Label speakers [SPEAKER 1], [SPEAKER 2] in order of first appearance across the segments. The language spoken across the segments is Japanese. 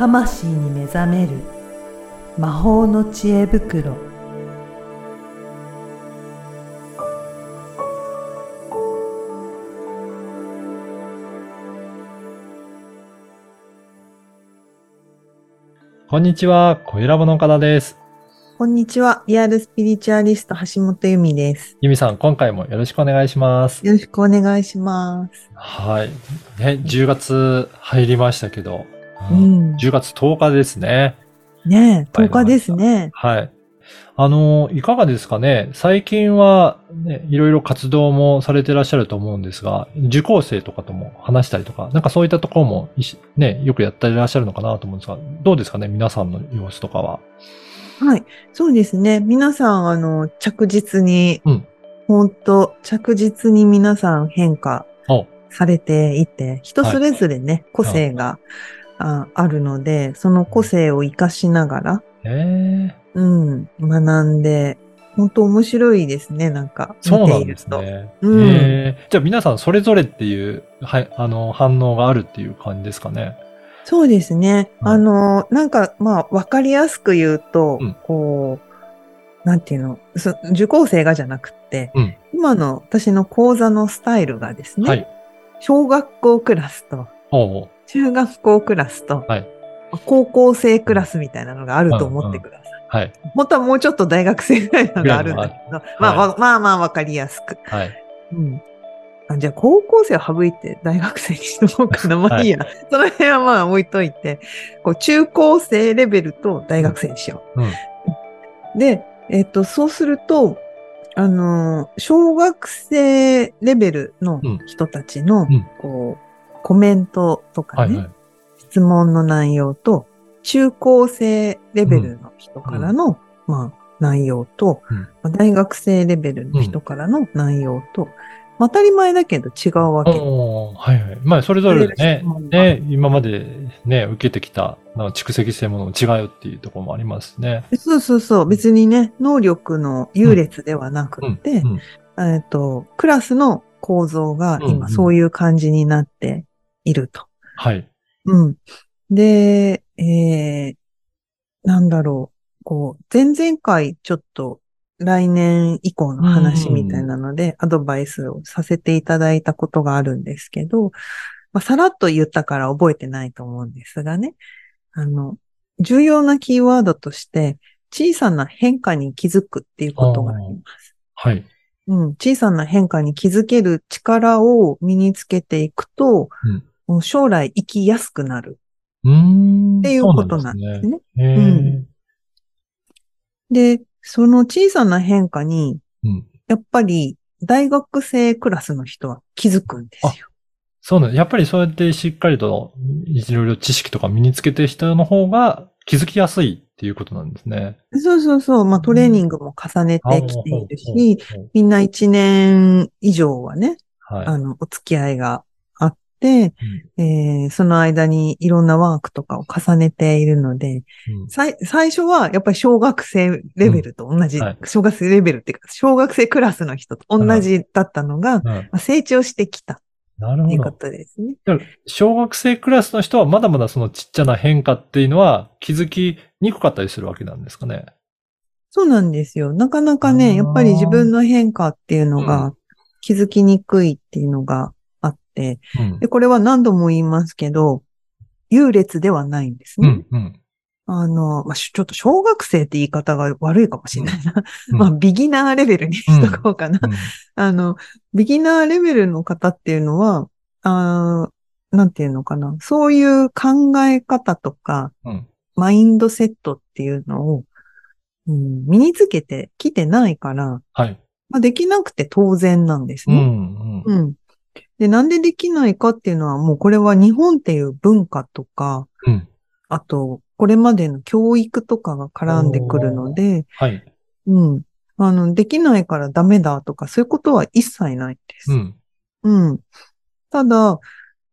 [SPEAKER 1] 魂に目覚める魔法の知恵袋
[SPEAKER 2] こんにちは、小ラボの岡田です。
[SPEAKER 3] こんにちは。リアルスピリチュアリスト橋本由美です。
[SPEAKER 2] ゆみさん、今回もよろしくお願いします。
[SPEAKER 3] よろしくお願いします。
[SPEAKER 2] はい。ね、10月入りましたけど、
[SPEAKER 3] う
[SPEAKER 2] うん
[SPEAKER 3] ん。
[SPEAKER 2] 10月10日ですね。
[SPEAKER 3] ねえ、10日ですね。
[SPEAKER 2] はい。あの、いかがですかね？最近は、ね、いろいろ活動もされてらっしゃると思うんですが、受講生とかとも話したりとか、なんかそういったところもね、よくやっていらっしゃるのかなと思うんですが、どうですかね？皆さんの様子とかは。
[SPEAKER 3] はい。そうですね。皆さん、あの、着実に、
[SPEAKER 2] うん
[SPEAKER 3] 本当着実に皆さん変化
[SPEAKER 2] お
[SPEAKER 3] されていて、人それぞれね、個性が、ああるので、その個性を活かしながら、
[SPEAKER 2] ええ
[SPEAKER 3] うん、学んで、本当面白いですね、なんか、
[SPEAKER 2] そうなんで。すね。
[SPEAKER 3] うん
[SPEAKER 2] えーじゃあ皆さんそれぞれっていう、はい、あの、反応があるっていう感じですかね。
[SPEAKER 3] そうですね。
[SPEAKER 2] うん
[SPEAKER 3] あの、なんか、まあ、わかりやすく言うと、
[SPEAKER 2] うん
[SPEAKER 3] こう、なんていうの、そ受講生がじゃなくて、
[SPEAKER 2] うん
[SPEAKER 3] 今の私の講座のスタイルがですね、
[SPEAKER 2] はい。
[SPEAKER 3] 小学校クラスと、中学校クラスと、
[SPEAKER 2] はい
[SPEAKER 3] 高校生クラスみたいなのがあると思ってください。
[SPEAKER 2] はい。
[SPEAKER 3] 本当はもうちょっと大学生ぐらいのがあるんだけど、まあ、わまあまあわかりやすく。
[SPEAKER 2] はい。
[SPEAKER 3] うん。あじゃあ、高校生を省いて大学生にしとこうかな。まあいいや。その辺はまあ置いといて、こう中高生レベルと大学生にしよ
[SPEAKER 2] うん。
[SPEAKER 3] う。で、えっ、と、そうすると、あのー、小学生レベルの人たちの、
[SPEAKER 2] うん
[SPEAKER 3] こう、コメントとかね、
[SPEAKER 2] はいはい。
[SPEAKER 3] 質問の内容と、中高生レベルの人からの、まあ、内容と、
[SPEAKER 2] うん
[SPEAKER 3] まあ大学生レベルの人からの内容と、まあ、当たり前だけど違うわけ。
[SPEAKER 2] はいはい。まあ、それぞれねね、今までね、受けてきた、なんか蓄積してるものも違うっていうところもありますね。
[SPEAKER 3] そうそうそう。別にね、能力の優劣ではなく
[SPEAKER 2] うん。
[SPEAKER 3] て、
[SPEAKER 2] うん
[SPEAKER 3] えっと、クラスの構造が
[SPEAKER 2] うんうん
[SPEAKER 3] 今そういう感じになっていると。
[SPEAKER 2] はい。
[SPEAKER 3] うん。で、えー、なんだろう。こう、前々回ちょっと来年以降の話みたいなので、アドバイスをさせていただいたことがあるんですけど、まあ、さらっと言ったから覚えてないと思うんですがね。あの、重要なキーワードとして、小さな変化に気づくっていうことがあります。
[SPEAKER 2] はい。
[SPEAKER 3] うん、小さな変化に気づける力を身につけていくと、
[SPEAKER 2] うん
[SPEAKER 3] 将来生きやすくなる
[SPEAKER 2] うーん。
[SPEAKER 3] っていうことなんですね。
[SPEAKER 2] へー
[SPEAKER 3] うんで、その小さな変化に、
[SPEAKER 2] うん。
[SPEAKER 3] やっぱり大学生クラスの人は気づくんですよ。
[SPEAKER 2] そうなんやっぱりそうやってしっかりといろいろ知識とか身につけてる人の方が気づきやすいっていうことなんですね。
[SPEAKER 3] そうそうそう。まあトレーニングも重ねてきているし、みんな一年以上はね、
[SPEAKER 2] はい。
[SPEAKER 3] あの、お付き合いがあって、えーその間にいろんなワークとかを重ねているので、
[SPEAKER 2] うん。
[SPEAKER 3] 最最初はやっぱり小学生レベルと同じ、
[SPEAKER 2] うん。はい。
[SPEAKER 3] 小学生レベルっていうか、小学生クラスの人と同じだったのが、
[SPEAKER 2] うん。
[SPEAKER 3] まあ成長してきた。
[SPEAKER 2] なるほど。
[SPEAKER 3] ことですね。
[SPEAKER 2] 小学生クラスの人はまだまだそのちっちゃな変化っていうのは気づきにくかったりするわけなんですかね？
[SPEAKER 3] そうなんですよ。なかなかね、やっぱり自分の変化っていうの
[SPEAKER 2] う
[SPEAKER 3] が気づきにくいっていうのが
[SPEAKER 2] うん
[SPEAKER 3] で、。これは何度も言いますけど、優劣ではないんですね。
[SPEAKER 2] うん。うん。
[SPEAKER 3] あの、まあ、しちょっと小学生って言い方が悪いかもしれないな。
[SPEAKER 2] うん
[SPEAKER 3] まあ、ビギナーレベルにしとこうかな。
[SPEAKER 2] うん
[SPEAKER 3] あの、ビギナーレベルの方っていうのは、あーなんていうのかな。そういう考え方とか、
[SPEAKER 2] うん。
[SPEAKER 3] マインドセットっていうのを、うん、身につけてきてないから、
[SPEAKER 2] はい。
[SPEAKER 3] まあ、できなくて当然なんです
[SPEAKER 2] うん。
[SPEAKER 3] ね。
[SPEAKER 2] うん。
[SPEAKER 3] うん。で、なんでできないかっていうのは、もうこれは日本っていう文化とか、
[SPEAKER 2] うん。
[SPEAKER 3] あと、これまでの教育とかが絡んでくるので、
[SPEAKER 2] はい。
[SPEAKER 3] うん。あの、できないからダメだとか、そういうことは一切ないです。
[SPEAKER 2] うん。
[SPEAKER 3] うん。ただ、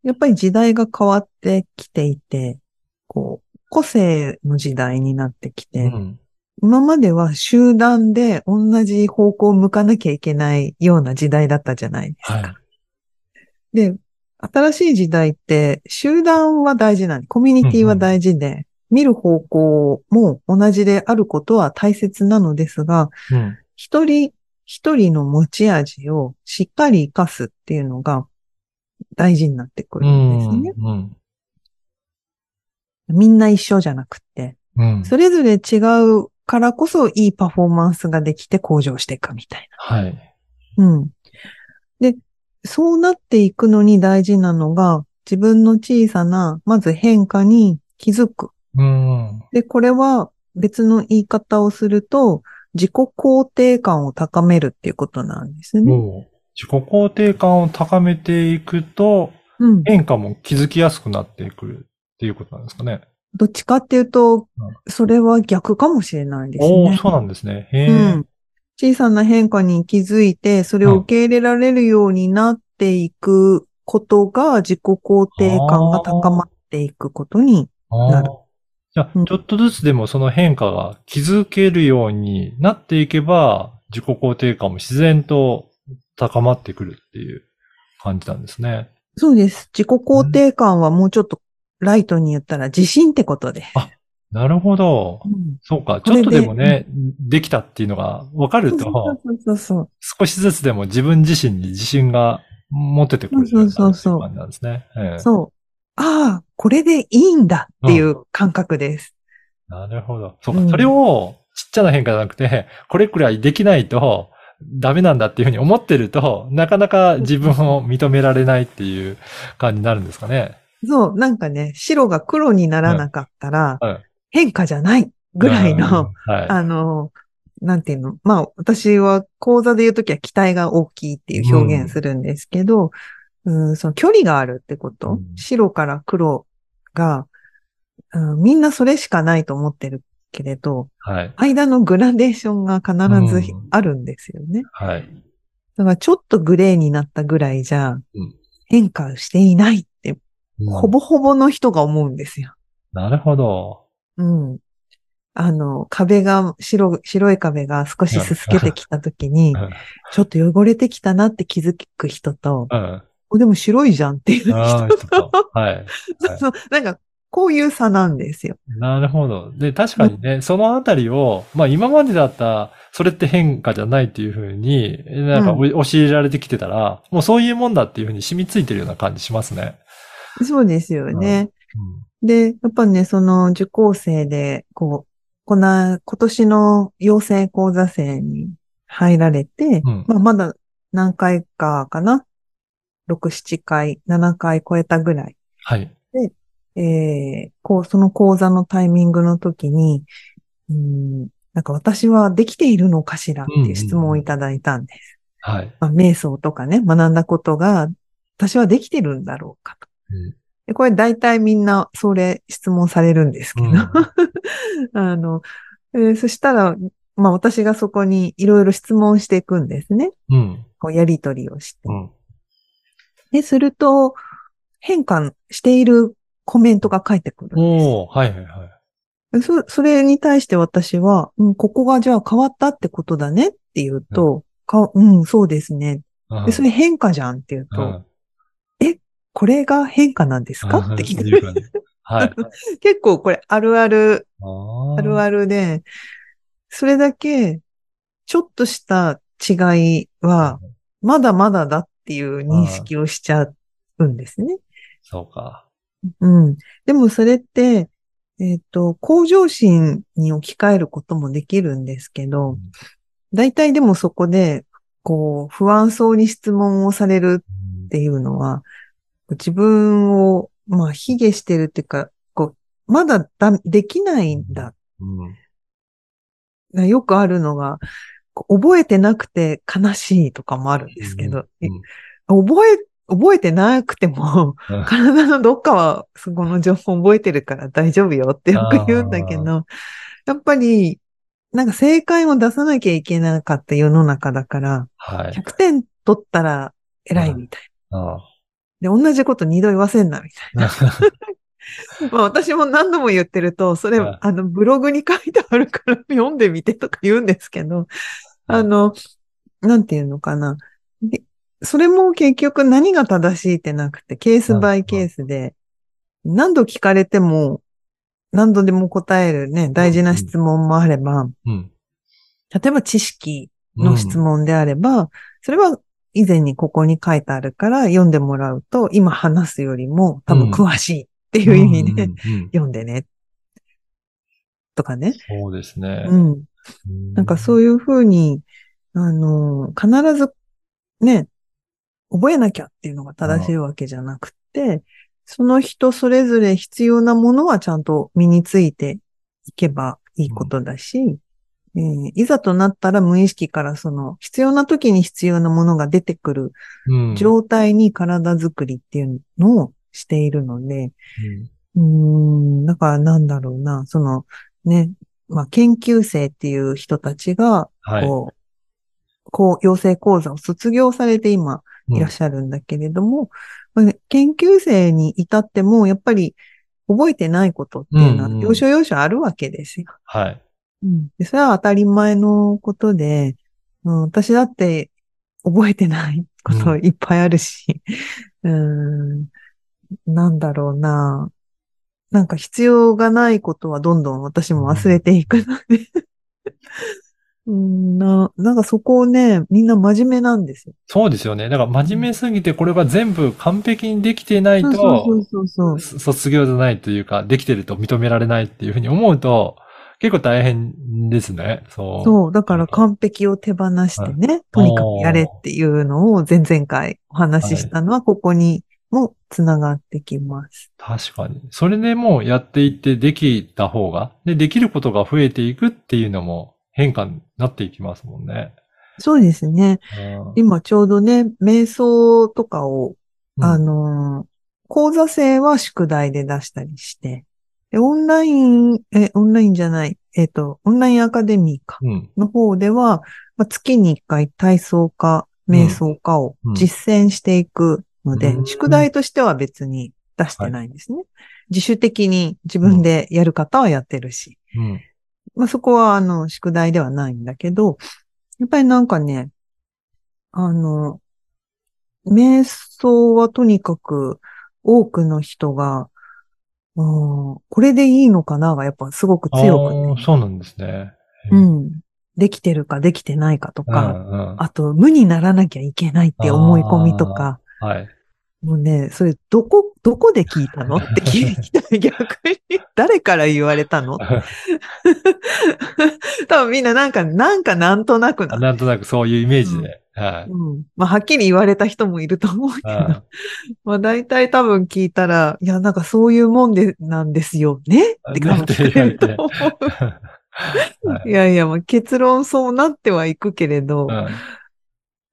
[SPEAKER 3] やっぱり時代が変わってきていて、こう、個性の時代になってきて、
[SPEAKER 2] うん。
[SPEAKER 3] 今までは集団で同じ方向を向かなきゃいけないような時代だったじゃないですか。
[SPEAKER 2] はい。
[SPEAKER 3] で、新しい時代って集団は大事なんで、コミュニティは大事で、見る方向も同じであることは大切なのですが、
[SPEAKER 2] うん。
[SPEAKER 3] 一人一人の持ち味をしっかり活かすっていうのが大事になってく
[SPEAKER 2] う
[SPEAKER 3] るんですね。
[SPEAKER 2] ん。
[SPEAKER 3] みんな一緒じゃなくて、
[SPEAKER 2] うん。
[SPEAKER 3] それぞれ違うからこそいいパフォーマンスができて向上していくみたい
[SPEAKER 2] はい。
[SPEAKER 3] な。うん。で、そうなっていくのに大事なのが、自分の小さな、まず変化に気づく。
[SPEAKER 2] うん。
[SPEAKER 3] で、これは別の言い方をすると、自己肯定感を高めるっていうことなんですね。
[SPEAKER 2] 自己肯定感を高めていくと、
[SPEAKER 3] うん。
[SPEAKER 2] 変化も気づきやすくなっていくっていうことなんですかね。
[SPEAKER 3] どっちかっていうと、それは逆かもしれないです
[SPEAKER 2] おお
[SPEAKER 3] ね。
[SPEAKER 2] そうなんですね。へえ。
[SPEAKER 3] うん。小さな変化に気づいて、それを受け入れられるようになっていくことが、自己肯定感が高まっていくことに、なる
[SPEAKER 2] じゃあ、
[SPEAKER 3] うん
[SPEAKER 2] ちょっとずつでもその変化が気づけるようになっていけば、自己肯定感も自然と高まってくるっていう感じなんですね。
[SPEAKER 3] そうです。自己肯定感はもうちょっとライトに言ったら自信ってことで。
[SPEAKER 2] あなるほど。
[SPEAKER 3] うん
[SPEAKER 2] そうか。ちょっとでもね、できたっていうのが分かると、
[SPEAKER 3] そうそうそうそう。
[SPEAKER 2] 少しずつでも自分自身に自信が持ててくる
[SPEAKER 3] そうそうそう
[SPEAKER 2] 感じなんですね。ええ
[SPEAKER 3] そう。ああ、これでいいんだっていう感覚です。
[SPEAKER 2] なるほど。そうか。
[SPEAKER 3] うん
[SPEAKER 2] それをちっちゃな変化じゃなくて、これくらいできないとダメなんだっていうふうに思ってると、なかなか自分を認められないっていう感じになるんですかね。
[SPEAKER 3] そう、なんかね、白が黒にならなかったら変化じゃないぐらいの、
[SPEAKER 2] うん、はい。
[SPEAKER 3] あの、なんていうの？まあ、私は講座で言うときは期待が大きいっていう表現するんですけど、うん、その距離があるってこと、
[SPEAKER 2] うん
[SPEAKER 3] 白から黒が、うん、みんなそれしかないと思ってるけれど、
[SPEAKER 2] はい。
[SPEAKER 3] 間のグラデーションが必ず
[SPEAKER 2] うん
[SPEAKER 3] あるんですよね。
[SPEAKER 2] はい。
[SPEAKER 3] だからちょっとグレーになったぐらいじゃ
[SPEAKER 2] ん、
[SPEAKER 3] 変化していないって、
[SPEAKER 2] うん
[SPEAKER 3] ほぼほぼの人が思うんですよ。
[SPEAKER 2] なるほど。
[SPEAKER 3] うん。あの、壁が、白、白い壁が少しすすけてきたときに
[SPEAKER 2] うん、
[SPEAKER 3] ちょっと汚れてきたなって気づく人と、
[SPEAKER 2] うん。
[SPEAKER 3] おでも白いじゃんっていう人
[SPEAKER 2] と。はい。
[SPEAKER 3] と、そうなんか、こういう差なんですよ。
[SPEAKER 2] なるほど。で、確かにね、そのあたりを、まあ今までだった、それって変化じゃないっていうふうに、なんかお教えられてきてたら、もうそういうもんだっていうふうに染みついてるような感じしますね。
[SPEAKER 3] そうですよね。
[SPEAKER 2] うん。
[SPEAKER 3] で、やっぱね、その受講生で、こう、この、今年の養成講座生に入られて、
[SPEAKER 2] うん
[SPEAKER 3] まあまだ何回かかな ?6、7回、7回超えたぐらい。
[SPEAKER 2] はい。
[SPEAKER 3] えーこう、その講座のタイミングの時に、うん、なんか私はできているのかしらっていう質問をいただいたんです。
[SPEAKER 2] はい。
[SPEAKER 3] まあ、瞑想とかね、学んだことが、私はできてるんだろうかと。
[SPEAKER 2] うん
[SPEAKER 3] でこれ大体みんなそれ質問されるんですけど、
[SPEAKER 2] うん
[SPEAKER 3] あの、えーそしたら、まあ私がそこにいろいろ質問していくんですね。
[SPEAKER 2] うん。
[SPEAKER 3] こうやりとりをして。
[SPEAKER 2] うん。
[SPEAKER 3] で、すると、変化しているコメントが返ってくるんです。
[SPEAKER 2] おー、はいはいはい。
[SPEAKER 3] そ、それに対して私は、うん、ここがじゃあ変わったってことだねって言うと、かうん、そうですね。
[SPEAKER 2] うん
[SPEAKER 3] で、それ変化じゃんって言うと、
[SPEAKER 2] うん
[SPEAKER 3] これが変化なんですか？って聞いて
[SPEAKER 2] いう感じはい。
[SPEAKER 3] 結構これあるある、
[SPEAKER 2] あ
[SPEAKER 3] あるあるで、それだけ、ちょっとした違いは、まだまだだっていう認識をしちゃうんですね。
[SPEAKER 2] そうか。
[SPEAKER 3] うん。でもそれって、えっ、と、向上心に置き換えることもできるんですけど、
[SPEAKER 2] うん
[SPEAKER 3] 大体でもそこで、こう、不安そうに質問をされるっていうのは、自分を、まあ、卑下してるっていうか、こう、まだだ、できないんだ。
[SPEAKER 2] うん。
[SPEAKER 3] よくあるのが、覚えてなくて悲しいとかもあるんですけど、
[SPEAKER 2] うん
[SPEAKER 3] 覚え、覚えてなくても、
[SPEAKER 2] うん
[SPEAKER 3] 体のどっかはそこの情報覚えてるから大丈夫よってよく言うんだけど、やっぱり、なんか正解を出さなきゃいけなかった世の中だから、
[SPEAKER 2] はい。
[SPEAKER 3] 100点取ったら偉いみたい
[SPEAKER 2] あ
[SPEAKER 3] な。で、同じこと二度言わせんなみたいな。
[SPEAKER 2] あ
[SPEAKER 3] まあ私も何度も言ってると、それ、
[SPEAKER 2] はい
[SPEAKER 3] あの、ブログに書いてあるから読んでみてとか言うんですけど、あの、なんていうのかな。でそれも結局何が正しいってなくて、ケースバイケースで、何度聞かれても、何度でも答えるね、大事な質問もあれば、
[SPEAKER 2] うん。
[SPEAKER 3] 例えば知識の質問であれば、それは以前にここに書いてあるから読んでもらうと、今話すよりも多分詳しいっていう意味で、読んでね。とかね。
[SPEAKER 2] そうですね。
[SPEAKER 3] うん。なんかそういうふうに、あの、必ずね、覚えなきゃっていうのが正しいわけじゃなくて、その人それぞれ必要なものはちゃんと身についていけばいいことだし、えーいざとなったら無意識からその必要な時に必要なものが出てくる
[SPEAKER 2] うん
[SPEAKER 3] 状態に体づくりっていうのをしているので、
[SPEAKER 2] うん
[SPEAKER 3] ん、だからなんだろうな、そのね、まあ研究生っていう人たちが、
[SPEAKER 2] はい。
[SPEAKER 3] こう、こう、養成講座を卒業されて今いらっしゃるんだけれども、まあね研究生に至っても、やっぱり覚えてないことっていうのは
[SPEAKER 2] うんうん、
[SPEAKER 3] 要所要所あるわけですよ。
[SPEAKER 2] はい。
[SPEAKER 3] うん、でそれは当たり前のことで、うん、私だって覚えてないこといっぱいあるし、うん、なんだろうな。なんか必要がないことはどんどん私も忘れていくので、うん、な、なんかそこをね、みんな真面目なんですよ。
[SPEAKER 2] そうですよね。だから真面目すぎてこれが全部完璧にできてない
[SPEAKER 3] そうそ
[SPEAKER 2] と、
[SPEAKER 3] うそうそう。
[SPEAKER 2] そ卒業じゃないというか、できてると認められないっていうふうに思うと、結構大変ですね。そう。
[SPEAKER 3] そう、だから完璧を手放してね、とにかくやれっていうのを前々回お話ししたのは、ここにもつながってきます。
[SPEAKER 2] 確かに。それでもうやっていってできた方が、で、できることが増えていくっていうのも変化になっていきますもんね。
[SPEAKER 3] そうですね。
[SPEAKER 2] うん
[SPEAKER 3] 今ちょうどね、瞑想とかを、
[SPEAKER 2] うん
[SPEAKER 3] あのー、講座制は宿題で出したりして、で、オンライン、え、オンラインじゃない、えっ、と、オンラインアカデミーか、
[SPEAKER 2] うん。
[SPEAKER 3] の方では、まあ、月に一回体操か、瞑想かを
[SPEAKER 2] うん
[SPEAKER 3] 実践していくので、
[SPEAKER 2] うん
[SPEAKER 3] 宿題としては別に出してないんですね。自主的に自分でやる方はやってるし。
[SPEAKER 2] うん。
[SPEAKER 3] まあ、そこは、あの、宿題ではないんだけど、やっぱりなんかね、あの、瞑想はとにかく多くの人が、うん、これでいいのかながやっぱすごく強く
[SPEAKER 2] あ
[SPEAKER 3] ね
[SPEAKER 2] ー、そうなんですね。
[SPEAKER 3] うん、できてるかできてないかと
[SPEAKER 2] う
[SPEAKER 3] か、
[SPEAKER 2] んうん。
[SPEAKER 3] あと無にならなきゃいけないって思い込みとか、
[SPEAKER 2] はい。
[SPEAKER 3] もうね、それどこ、どこで聞いたのって聞きたい、逆に。誰から言われたの？多分みんななんか、なんかなんとなくな。
[SPEAKER 2] なんとなくそういうイメージで。はい。
[SPEAKER 3] うん。まあ、はっきり言われた人もいると思うけど、
[SPEAKER 2] うん
[SPEAKER 3] まあ、大体多分聞いたら、いや、なんかそういうもんで、なんですよね？って多分聞かれると思う。いやいや、まあ、結論そうなってはいくけれど、
[SPEAKER 2] うん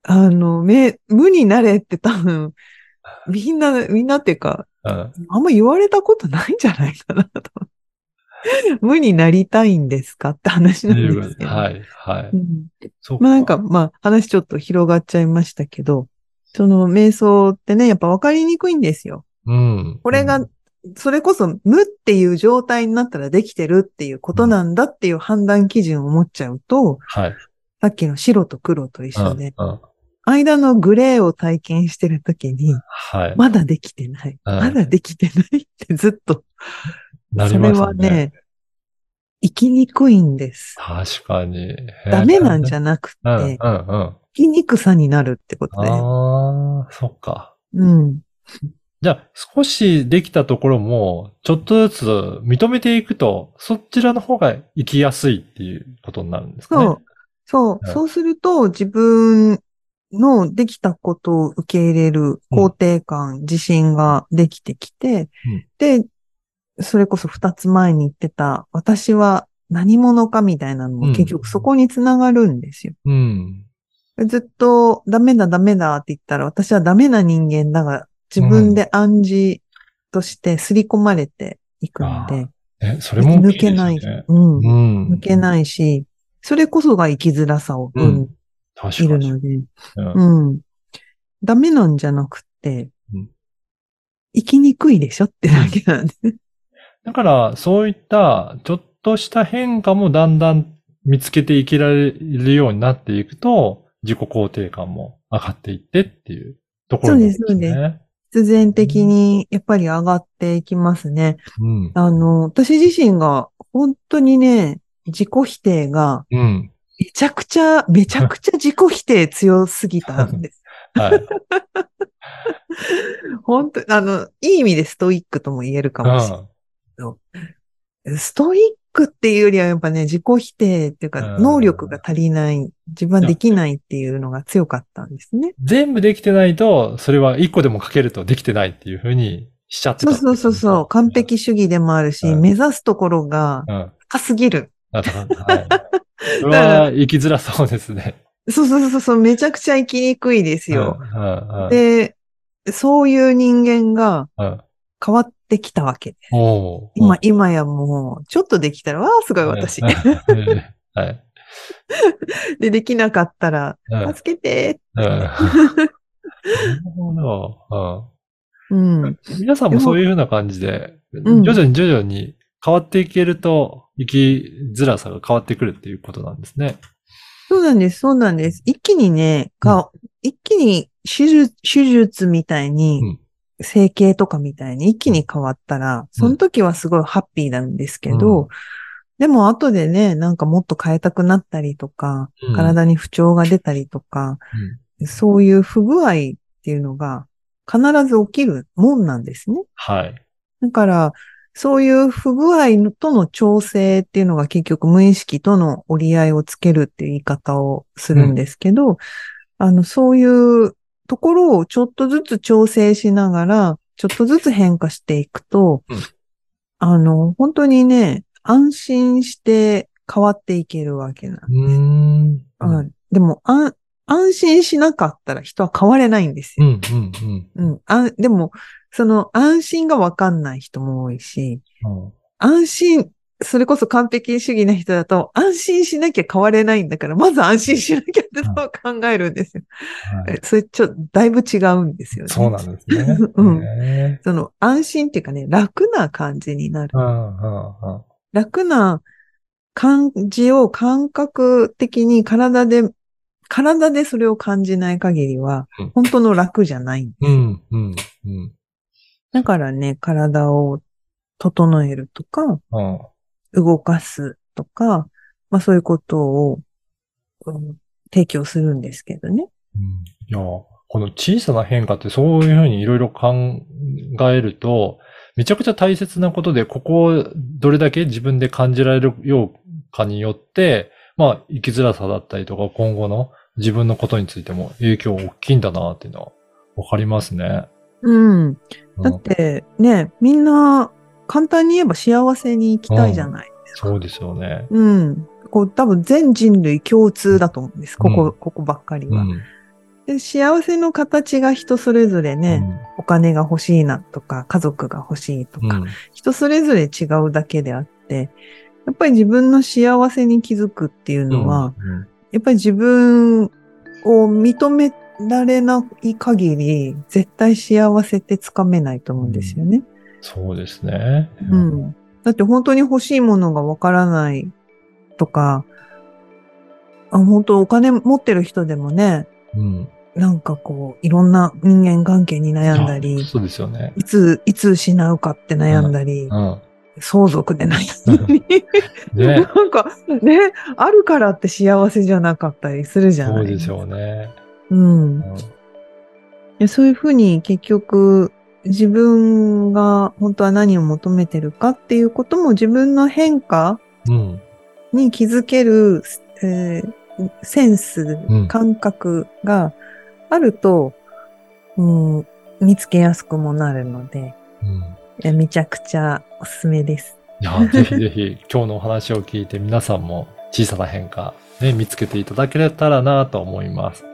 [SPEAKER 3] あの、め、無になれって多分、みんな、みんなっていうか、
[SPEAKER 2] うん
[SPEAKER 3] あんま言われたことないんじゃないかなと。無になりたいんですかって話なんですけど。
[SPEAKER 2] はい、はい。
[SPEAKER 3] うん
[SPEAKER 2] そう
[SPEAKER 3] まあなんか、まあ話ちょっと広がっちゃいましたけど、その瞑想ってね、やっぱ分かりにくいんですよ。
[SPEAKER 2] うん。
[SPEAKER 3] これが、それこそ無っていう状態になったらできてるっていうことなんだっていう判断基準を持っちゃうと、
[SPEAKER 2] はい。
[SPEAKER 3] さっきの白と黒と一緒で、
[SPEAKER 2] うんうん
[SPEAKER 3] 間のグレーを体験してるときに、
[SPEAKER 2] はい。
[SPEAKER 3] まだできてない。
[SPEAKER 2] うん
[SPEAKER 3] まだできてないってずっと
[SPEAKER 2] なります
[SPEAKER 3] それはね、生きにくいんです。
[SPEAKER 2] 確かに。
[SPEAKER 3] ダメなんじ
[SPEAKER 2] ゃ
[SPEAKER 3] ゃなくて、
[SPEAKER 2] うん、うん、うん。
[SPEAKER 3] 生きにくさになるってことで。
[SPEAKER 2] ああ、そっか。
[SPEAKER 3] うん。
[SPEAKER 2] じゃあ、少しできたところも、ちょっとずつ認めていくと、そちらの方が生きやすいっていうことになるんですかね。
[SPEAKER 3] そう。そう。
[SPEAKER 2] うん
[SPEAKER 3] そうすると、自分のできたことを受け入れる肯定感、自信ができてきて、
[SPEAKER 2] うん
[SPEAKER 3] で、それこそ二つ前に言ってた、私は何者かみたいなの
[SPEAKER 2] うん
[SPEAKER 3] も結局そこにつながるんですよ。
[SPEAKER 2] うん。
[SPEAKER 3] ずっとダメだダメだって言ったら私はダメな人間だが自分で暗示として刷り込まれていくので、
[SPEAKER 2] え、それも大
[SPEAKER 3] 抜けない、
[SPEAKER 2] ね。
[SPEAKER 3] うん、
[SPEAKER 2] うん。
[SPEAKER 3] 抜けないし、それこそが生きづらさを生んるので、
[SPEAKER 2] うん
[SPEAKER 3] うん。ダメなんじゃなくて
[SPEAKER 2] うん、
[SPEAKER 3] 生きにくいでしょってだけなんで。
[SPEAKER 2] だから、そういった、ちょっとした変化もだんだん見つけていけられるようになっていくと、自己肯定感も上がっていってっていうところですね。
[SPEAKER 3] そうですそう必然的にやっぱり上がっていきますね。
[SPEAKER 2] うん。
[SPEAKER 3] あの、私自身が本当にね、自己否定が
[SPEAKER 2] うん。
[SPEAKER 3] めちゃくちゃ、めちゃくちゃ自己否定強すぎたんです。
[SPEAKER 2] はい。
[SPEAKER 3] 本当あの、いい意味でストイックとも言えるかもしれない。ストイックっていうよりはやっぱね、自己否定っていうか、
[SPEAKER 2] うん
[SPEAKER 3] 能力が足りない、自分はできないっていうのが強かったんですね。
[SPEAKER 2] 全部できてないと、それは一個でもかけるとできてないっていうふうにしちゃってた
[SPEAKER 3] そうそうそうそう、完。璧主義でもあるし、
[SPEAKER 2] うん
[SPEAKER 3] 目指すところが
[SPEAKER 2] うん。
[SPEAKER 3] 高すぎる。
[SPEAKER 2] だからはい。それは生きづらそうですね。
[SPEAKER 3] そうそうそうそう、めちゃくちゃ生きにくいですよ。
[SPEAKER 2] うん。うん。うん
[SPEAKER 3] で、そういう人間が
[SPEAKER 2] うん。
[SPEAKER 3] 変わってきたわけで今、今やもう、ちょっとできたら、わあ、すごい私。
[SPEAKER 2] はい。はい。
[SPEAKER 3] で、できなかったら、
[SPEAKER 2] うん
[SPEAKER 3] 助けて。
[SPEAKER 2] うんなるほど。
[SPEAKER 3] うん。
[SPEAKER 2] うん。皆さんもそういうふうな感じで、
[SPEAKER 3] うん
[SPEAKER 2] 徐々に徐々に変わっていけると、生きづらさが変わってくるっていうことなんですね。
[SPEAKER 3] そうなんです、そうなんです。一気にね、か、一気に手術、手術みたいに、
[SPEAKER 2] うん
[SPEAKER 3] 整形とかみたいに一気に変わったら、その時はすごいハッピーなんですけど、
[SPEAKER 2] うん。
[SPEAKER 3] でも後でね、なんかもっと変えたくなったりとか、
[SPEAKER 2] うん。
[SPEAKER 3] 体に不調が出たりとか、そういう不具合っていうのが必ず起きるもんなんですね。
[SPEAKER 2] はい。
[SPEAKER 3] だから、そういう不具合のとの調整っていうのが結局無意識との折り合いをつけるっていう言い方をするんですけど、あの、そういうところをちょっとずつ調整しながら、ちょっとずつ変化していくと、
[SPEAKER 2] うん
[SPEAKER 3] あの、本当にね、安心して変わっていけるわけなん
[SPEAKER 2] うーん。
[SPEAKER 3] うんでも、安心しなかったら人は変われないんですよ。
[SPEAKER 2] うん、うん、うん。
[SPEAKER 3] うん。あでも、その安心がわかんない人も多いし、
[SPEAKER 2] うん
[SPEAKER 3] 安心、それこそ完璧主義な人だと、安心しなきゃ変われないんだから、まず安心しなきゃって考えるんですよ。
[SPEAKER 2] はい
[SPEAKER 3] えそれちょっと、だいぶ違うんですよね。
[SPEAKER 2] そうなんですね。
[SPEAKER 3] うん
[SPEAKER 2] へ
[SPEAKER 3] その、安心っていうかね、楽な感じになる。楽な感じを感覚的に体で、体でそれを感じない限りは
[SPEAKER 2] うん、
[SPEAKER 3] 本当の楽じゃない。
[SPEAKER 2] うん、うん、うん。
[SPEAKER 3] だからね、体を整えるとか、
[SPEAKER 2] うん。
[SPEAKER 3] 動かすとか、まあそういうことを、うん提供するんですけどね。
[SPEAKER 2] うんいや、この小さな変化ってそういうふうにいろいろ考えると、めちゃくちゃ大切なことで、ここをどれだけ自分で感じられるようかによって、まあ、生きづらさだったりとか、今後の自分のことについても影響大きいんだなっていうのはわかりますね。
[SPEAKER 3] うん。
[SPEAKER 2] うん
[SPEAKER 3] だってね、みんな簡単に言えば幸せに生きたいじゃないですか。
[SPEAKER 2] そうですよね。
[SPEAKER 3] うん。こう多分全人類共通だと思うんです。ここ、
[SPEAKER 2] うん
[SPEAKER 3] ここばっかりは、
[SPEAKER 2] うん。
[SPEAKER 3] で。幸せの形が人それぞれね、お金が欲しいなとか、家族が欲しいとか、
[SPEAKER 2] うん。
[SPEAKER 3] 人それぞれ違うだけであって、やっぱり自分の幸せに気づくっていうのは、
[SPEAKER 2] うん
[SPEAKER 3] やっぱり自分を認められない限り、絶対幸せってつかめないと思うんですよね。
[SPEAKER 2] そうですね。
[SPEAKER 3] うん。だって本当に欲しいものがわからないとか、あ本当お金持ってる人でもね、
[SPEAKER 2] うん。
[SPEAKER 3] なんかこう、いろんな人間関係に悩んだ
[SPEAKER 2] あ
[SPEAKER 3] り、
[SPEAKER 2] そうですよね。
[SPEAKER 3] いつ、いつ失うかって悩んだり、
[SPEAKER 2] うん。
[SPEAKER 3] 相続で悩んだり、
[SPEAKER 2] ね。
[SPEAKER 3] なんかね、あるからって幸せじゃなかったりするじゃない
[SPEAKER 2] そうですよね。
[SPEAKER 3] うん。
[SPEAKER 2] うん
[SPEAKER 3] でそういうふうに結局自分が本当は何を求めてるかっていうことも自分の変化
[SPEAKER 2] うん。
[SPEAKER 3] に気づける、えーセンス
[SPEAKER 2] うん、
[SPEAKER 3] 感覚があると、うん、見つけやすくもなるので、
[SPEAKER 2] うん。
[SPEAKER 3] えめちゃくちゃおすすめです。
[SPEAKER 2] いや、ぜひぜひ今日のお話を聞いて皆さんも小さな変化、ね、見つけていただけたらなと思います。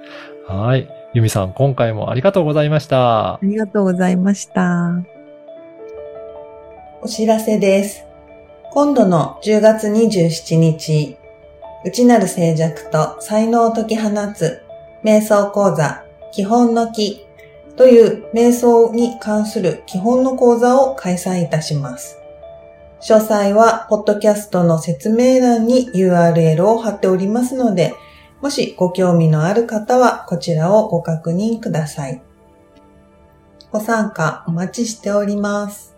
[SPEAKER 2] はい。ゆみさん、今回もありがとうございました
[SPEAKER 3] あ。りがとうございました。お知らせです。今度の10月27日、内なる静寂と才能を解き放つ瞑想講座基本の木という瞑想に関する基本の講座を開催いたします。詳細は、ポッドキャストの説明欄に URL を貼っておりますので、もしご興味のある方はこちらをご確認ください。ご参加お待ちしております。